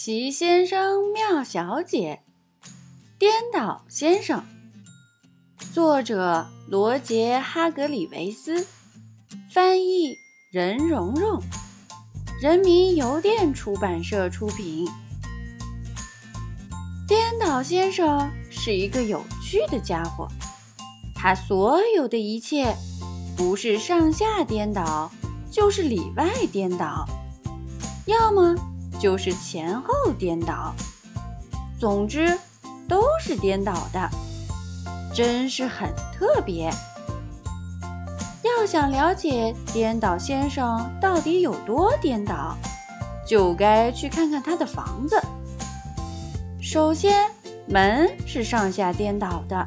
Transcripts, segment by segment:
奇先生妙小姐，颠倒先生。作者罗杰·哈格里维斯，翻译任蓉蓉，人民邮电出版社出品。颠倒先生是一个有趣的家伙，他所有的一切不是上下颠倒，就是里外颠倒，要么。就是前后颠倒，总之都是颠倒的，真是很特别。要想了解颠倒先生到底有多颠倒，就该去看看他的房子。首先，门是上下颠倒的，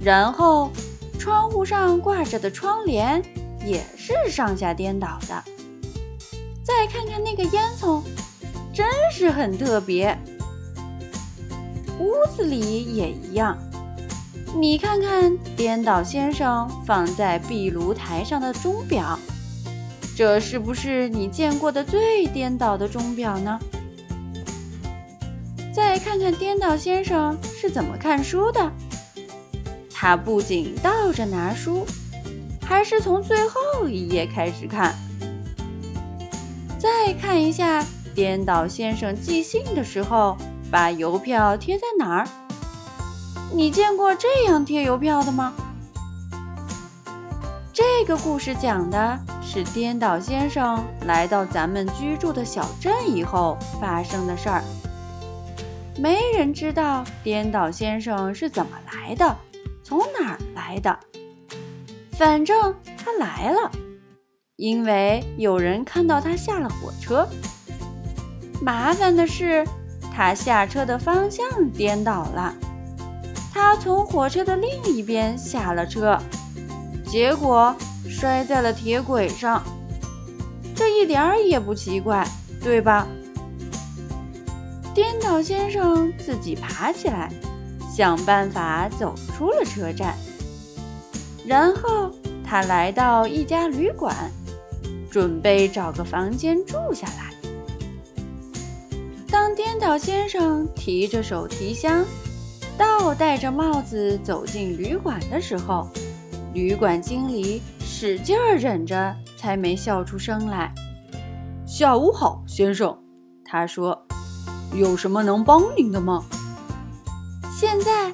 然后窗户上挂着的窗帘也是上下颠倒的。再看看那个烟囱，真是很特别。屋子里也一样。你看看颠倒先生放在壁炉台上的钟表，这是不是你见过的最颠倒的钟表呢？再看看颠倒先生是怎么看书的，他不仅倒着拿书，还是从最后一页开始看。看一下，颠倒先生寄信的时候，把邮票贴在哪儿？你见过这样贴邮票的吗？这个故事讲的是颠倒先生来到咱们居住的小镇以后发生的事儿。没人知道颠倒先生是怎么来的，从哪儿来的。反正他来了。因为有人看到他下了火车，麻烦的是，他下车的方向颠倒了。他从火车的另一边下了车，结果摔在了铁轨上。这一点儿也不奇怪，对吧？颠倒先生自己爬起来，想办法走出了车站，然后他来到一家旅馆。准备找个房间住下来。当颠倒先生提着手提箱，倒戴着帽子走进旅馆的时候，旅馆经理使劲儿忍着，才没笑出声来。“下午好，先生。”他说，“有什么能帮您的吗？”现在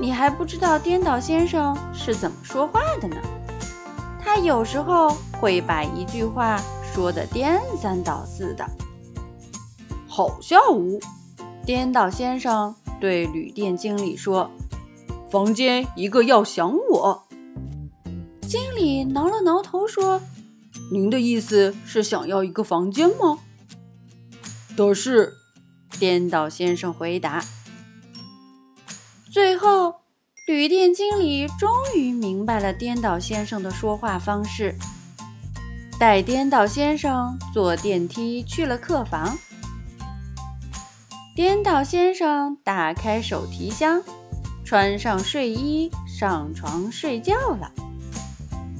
你还不知道颠倒先生是怎么说话的呢。他有时候会把一句话说得颠三倒四的。好下午，颠倒先生对旅店经理说：“房间一个要想我。”经理挠了挠头说：“您的意思是想要一个房间吗？”的是，颠倒先生回答。最后。旅店经理终于明白了颠倒先生的说话方式，带颠倒先生坐电梯去了客房。颠倒先生打开手提箱，穿上睡衣，上床睡觉了。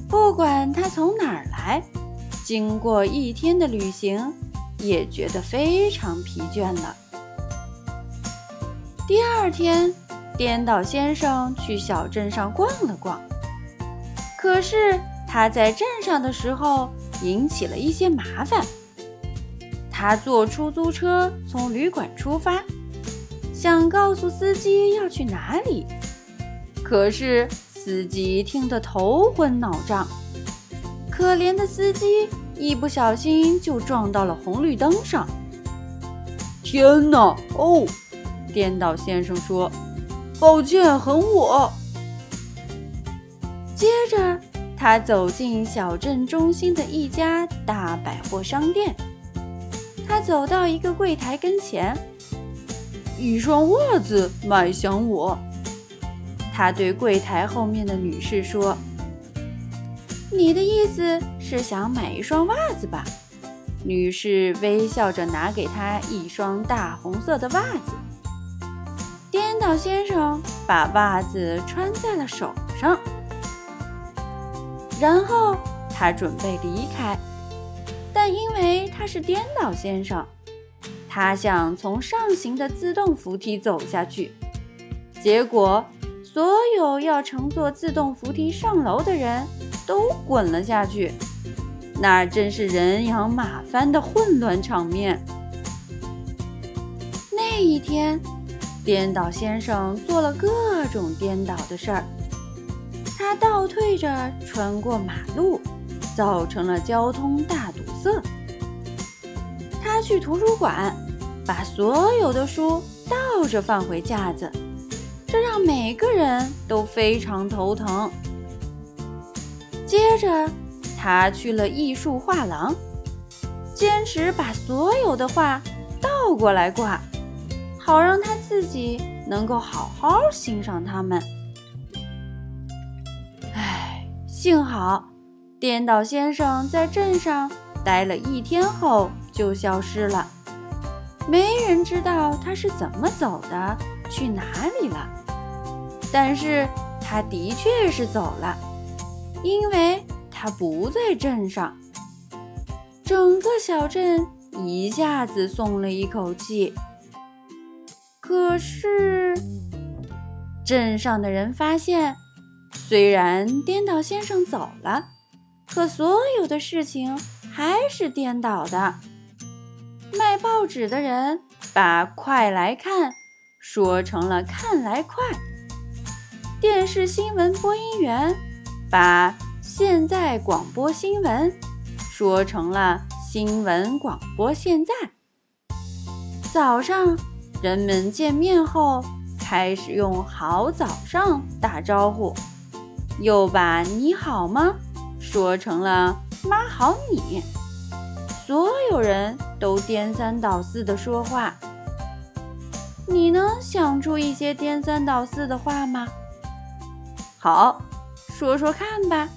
不管他从哪儿来，经过一天的旅行，也觉得非常疲倦了。第二天。颠倒先生去小镇上逛了逛，可是他在镇上的时候引起了一些麻烦。他坐出租车从旅馆出发，想告诉司机要去哪里，可是司机听得头昏脑胀。可怜的司机一不小心就撞到了红绿灯上。天哪！哦，颠倒先生说。抱歉，很我。接着，他走进小镇中心的一家大百货商店。他走到一个柜台跟前，一双袜子卖想我。他对柜台后面的女士说：“你的意思是想买一双袜子吧？”女士微笑着拿给他一双大红色的袜子。颠倒先生把袜子穿在了手上，然后他准备离开，但因为他是颠倒先生，他想从上行的自动扶梯走下去，结果所有要乘坐自动扶梯上楼的人都滚了下去，那真是人仰马翻的混乱场面。那一天，颠倒先生做了各种颠倒的事儿。他倒退着穿过马路，造成了交通大堵塞。他去图书馆，把所有的书倒着放回架子，这让每个人都非常头疼。接着，他去了艺术画廊，坚持把所有的画倒过来挂，好让他自己能够好好欣赏它们。幸好，颠倒先生在镇上待了一天后就消失了，没人知道他是怎么走的，去哪里了。但是他的确是走了，因为他不在镇上。整个小镇一下子松了一口气。可是，镇上的人发现。虽然颠倒先生走了，可所有的事情还是颠倒的。卖报纸的人把“快来看”说成了“看来快”，电视新闻播音员把“现在广播新闻”说成了“新闻广播现在”。早上，人们见面后开始用“好早上”打招呼。又把“你好吗”说成了“妈好你”，所有人都颠三倒四的说话。你能想出一些颠三倒四的话吗？好，说说看吧。